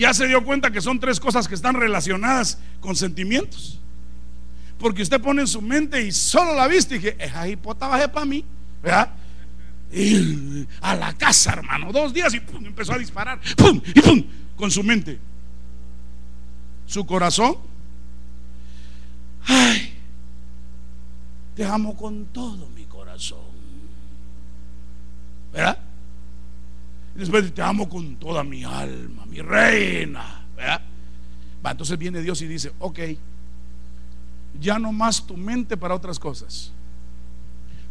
ya se dio cuenta que son tres cosas que están relacionadas con sentimientos. Porque usted pone en su mente y solo la viste y dije, esa hipota bajé para mí, ¿verdad? A la casa, hermano, dos días y pum, empezó a disparar, pum, pum, con su mente. Su corazón, ay, te amo con todo mi corazón, ¿verdad? después te amo con toda mi alma, mi reina. Va, entonces viene Dios y dice, ok, ya no más tu mente para otras cosas.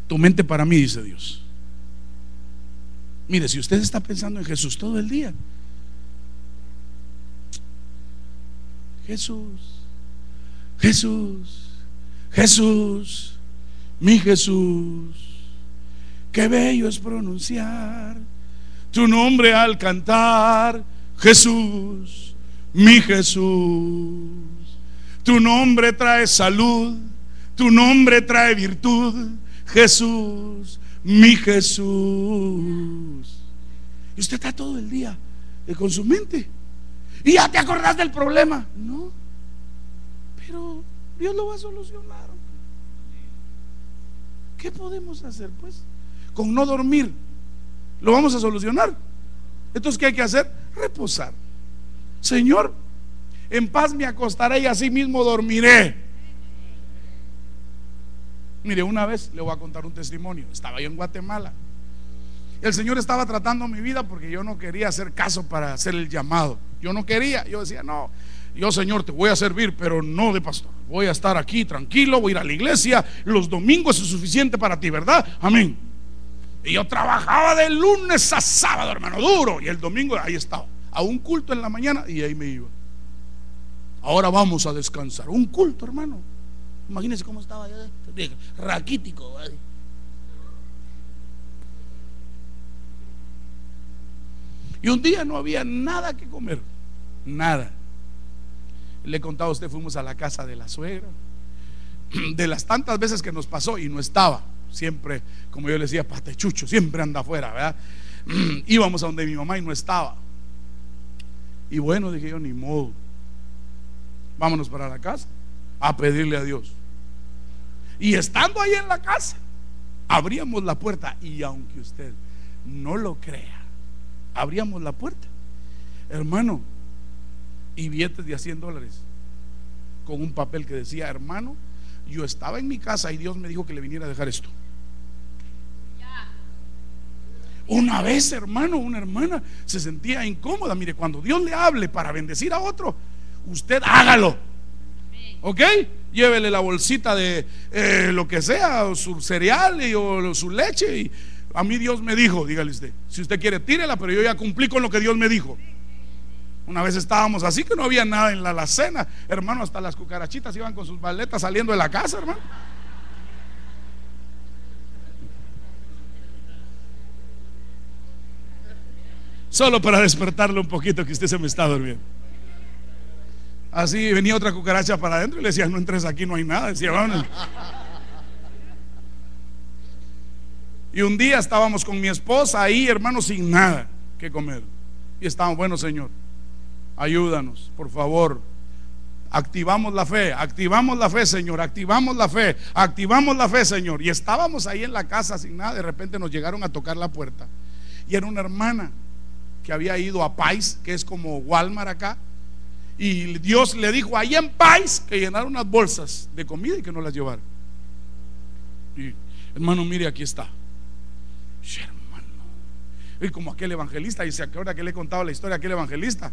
Tu mente para mí, dice Dios. Mire, si usted está pensando en Jesús todo el día, Jesús, Jesús, Jesús, mi Jesús, qué bello es pronunciar tu nombre al cantar, Jesús, mi Jesús. Tu nombre trae salud, tu nombre trae virtud, Jesús, mi Jesús. Y usted está todo el día con su mente. Y ya te acordás del problema. No, pero Dios lo va a solucionar. ¿Qué podemos hacer pues? Con no dormir lo vamos a solucionar. Entonces, ¿qué hay que hacer? Reposar. Señor, en paz me acostaré y así mismo dormiré. Mire, una vez le voy a contar un testimonio. Estaba yo en Guatemala. El Señor estaba tratando mi vida porque yo no quería hacer caso para hacer el llamado. Yo no quería. Yo decía, no, yo Señor te voy a servir, pero no de pastor. Voy a estar aquí tranquilo, voy a ir a la iglesia. Los domingos es suficiente para ti, ¿verdad? Amén. Y yo trabajaba de lunes a sábado, hermano, duro. Y el domingo ahí estaba. A un culto en la mañana y ahí me iba. Ahora vamos a descansar. Un culto, hermano. Imagínense cómo estaba yo, raquítico. Y un día no había nada que comer. Nada. Le he contado a usted, fuimos a la casa de la suegra. De las tantas veces que nos pasó y no estaba siempre, como yo le decía, patechucho, siempre anda afuera, ¿verdad? Íbamos a donde mi mamá y no estaba. Y bueno, dije yo, ni modo. Vámonos para la casa a pedirle a Dios. Y estando ahí en la casa, abríamos la puerta y aunque usted no lo crea, abríamos la puerta. Hermano, y billetes de a 100 dólares con un papel que decía, hermano, yo estaba en mi casa y Dios me dijo que le viniera a dejar esto. Una vez, hermano, una hermana se sentía incómoda. Mire, cuando Dios le hable para bendecir a otro, usted hágalo. ¿Ok? Llévele la bolsita de eh, lo que sea, o su cereal y, o su leche. Y a mí Dios me dijo, dígale usted, si usted quiere, tírela, pero yo ya cumplí con lo que Dios me dijo. Una vez estábamos así que no había nada en la alacena. Hermano, hasta las cucarachitas iban con sus baletas saliendo de la casa, hermano. Solo para despertarle un poquito que usted se me está durmiendo. Así venía otra cucaracha para adentro y le decía, no entres aquí, no hay nada. Decía, vamos. Y un día estábamos con mi esposa ahí, hermano, sin nada que comer. Y estábamos, bueno, Señor, ayúdanos, por favor. Activamos la fe, activamos la fe, Señor, activamos la fe, activamos la fe, Señor. Y estábamos ahí en la casa sin nada, de repente nos llegaron a tocar la puerta. Y era una hermana que había ido a Pais, que es como Walmart acá, y Dios le dijo ahí en Pais que llenara unas bolsas de comida y que no las llevara. Y hermano, mire, aquí está. Hermano, Y como aquel evangelista, y se acuerda que le he contado la historia aquel evangelista,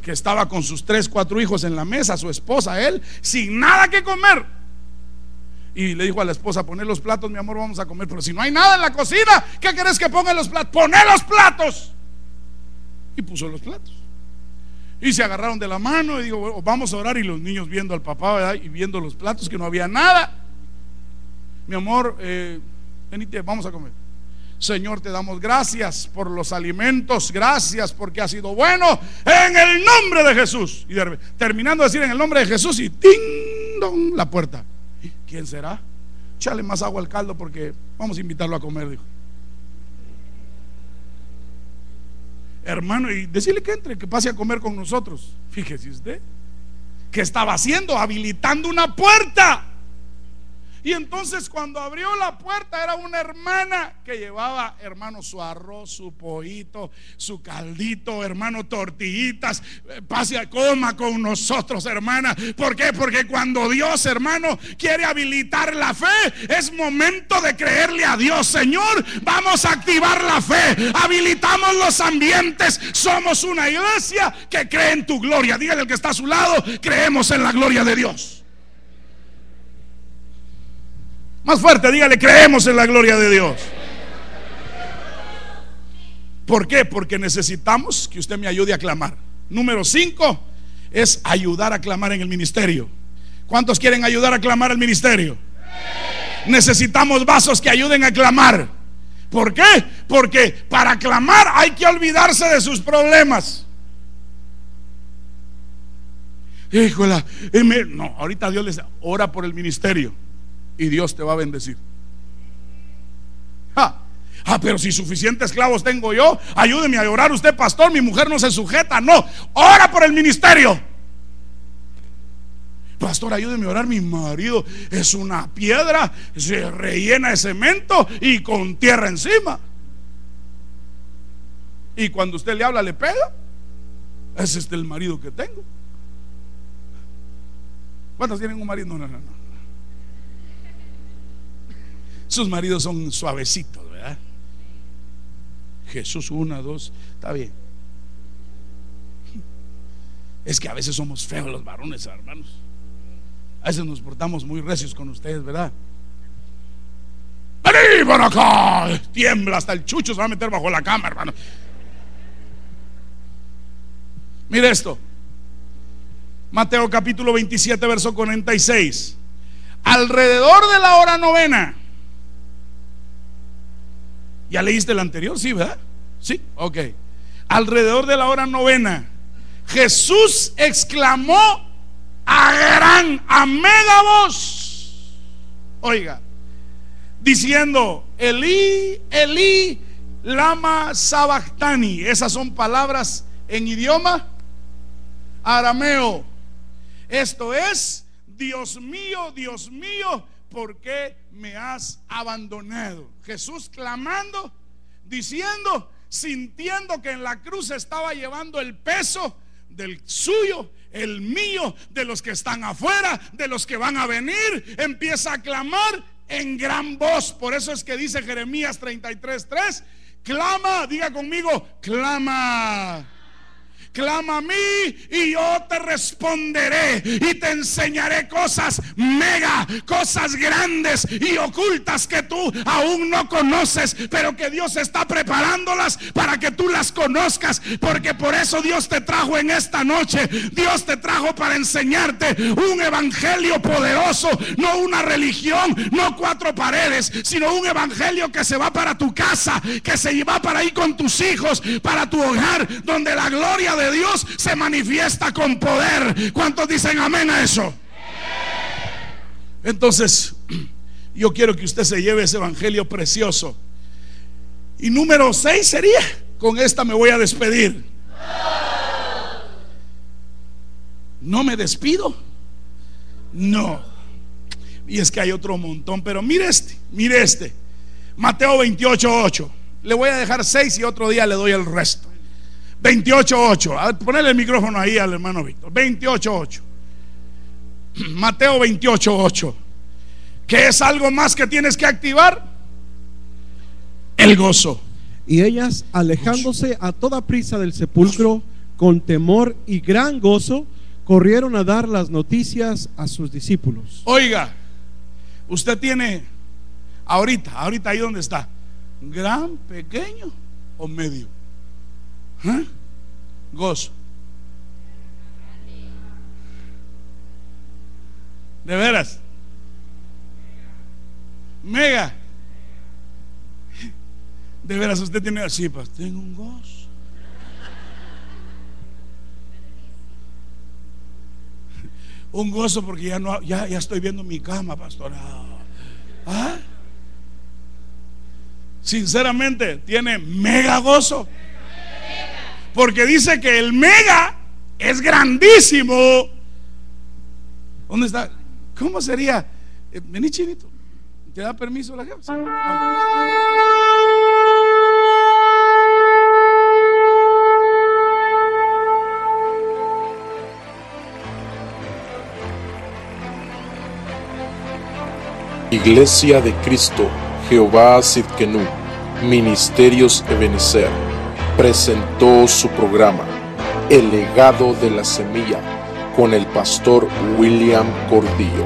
que estaba con sus tres, cuatro hijos en la mesa, su esposa, él, sin nada que comer. Y le dijo a la esposa, poner los platos, mi amor, vamos a comer. Pero si no hay nada en la cocina, ¿qué querés que ponga los platos? Poné los platos. Y puso los platos. Y se agarraron de la mano y digo, vamos a orar. Y los niños viendo al papá y viendo los platos, que no había nada. Mi amor, eh, venite, vamos a comer. Señor, te damos gracias por los alimentos, gracias porque ha sido bueno en el nombre de Jesús. Y terminando de decir en el nombre de Jesús y ting dong la puerta. ¿Quién será? Chale más agua al caldo porque vamos a invitarlo a comer, dijo. Hermano, y decirle que entre, que pase a comer con nosotros. Fíjese usted, ¿qué estaba haciendo? Habilitando una puerta. Y entonces cuando abrió la puerta era una hermana que llevaba, hermano, su arroz, su pollito, su caldito, hermano, tortillitas. Eh, pase a coma con nosotros, hermana. ¿Por qué? Porque cuando Dios, hermano, quiere habilitar la fe, es momento de creerle a Dios. Señor, vamos a activar la fe. Habilitamos los ambientes. Somos una iglesia que cree en tu gloria. Dígale al que está a su lado, creemos en la gloria de Dios. Más fuerte, dígale, creemos en la gloria de Dios. ¿Por qué? Porque necesitamos que usted me ayude a clamar. Número 5 es ayudar a clamar en el ministerio. ¿Cuántos quieren ayudar a clamar al ministerio? Necesitamos vasos que ayuden a clamar. ¿Por qué? Porque para clamar hay que olvidarse de sus problemas. Híjola, no, ahorita Dios les ora por el ministerio y Dios te va a bendecir. Ah, ah, pero si suficientes esclavos tengo yo, ayúdeme a orar usted, pastor. Mi mujer no se sujeta. No, ora por el ministerio. Pastor, ayúdeme a orar. Mi marido es una piedra, se rellena de cemento y con tierra encima. Y cuando usted le habla, le pega. Ese es el marido que tengo. ¿Cuántos tienen un marido? No, no, no. Sus maridos son suavecitos, ¿verdad? Jesús, una, dos, está bien. Es que a veces somos feos los varones, hermanos. A veces nos portamos muy recios con ustedes, ¿verdad? Vení para acá. Tiembla hasta el chucho se va a meter bajo la cama, hermano. Mire esto. Mateo capítulo 27, verso 46. Alrededor de la hora novena ¿Ya leíste el anterior? Sí, ¿verdad? Sí, ok. Alrededor de la hora novena, Jesús exclamó a gran, a mega voz, oiga, diciendo, Elí, Elí, lama sabactani. Esas son palabras en idioma arameo. Esto es, Dios mío, Dios mío, ¿por qué me has abandonado? Jesús clamando, diciendo, sintiendo que en la cruz estaba llevando el peso del suyo, el mío, de los que están afuera, de los que van a venir, empieza a clamar en gran voz. Por eso es que dice Jeremías 33:3, clama, diga conmigo, clama clama a mí y yo te responderé y te enseñaré cosas mega, cosas grandes y ocultas que tú aún no conoces, pero que Dios está preparándolas para que tú las conozcas, porque por eso Dios te trajo en esta noche, Dios te trajo para enseñarte un evangelio poderoso, no una religión, no cuatro paredes, sino un evangelio que se va para tu casa, que se va para ir con tus hijos, para tu hogar, donde la gloria de Dios se manifiesta con poder. ¿Cuántos dicen amén a eso? Entonces, yo quiero que usted se lleve ese evangelio precioso. Y número 6 sería, con esta me voy a despedir. ¿No me despido? No. Y es que hay otro montón, pero mire este, mire este. Mateo 28, 8. Le voy a dejar 6 y otro día le doy el resto. 28.8. Ponle el micrófono ahí al hermano Víctor. 28.8. Mateo 28.8. ¿Qué es algo más que tienes que activar? El gozo. Y ellas, alejándose a toda prisa del sepulcro, con temor y gran gozo, corrieron a dar las noticias a sus discípulos. Oiga, usted tiene ahorita, ahorita ahí donde está, gran, pequeño o medio. ¿Eh? Gozo. De veras. Mega. De veras, usted tiene así, pues tengo un gozo. Un gozo porque ya no ya, ya estoy viendo mi cama, pastor. ¿Ah? Sinceramente, tiene mega gozo. Porque dice que el mega es grandísimo. ¿Dónde está? ¿Cómo sería? Eh, vení, chinito. ¿Te da permiso la jefa? Iglesia de Cristo, Jehová Sidkenu, Ministerios Ebenezer, presentó su programa, El legado de la semilla, con el pastor William Cordillo.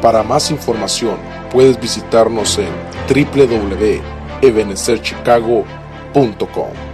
Para más información, puedes visitarnos en www.ebenezerchicago.com.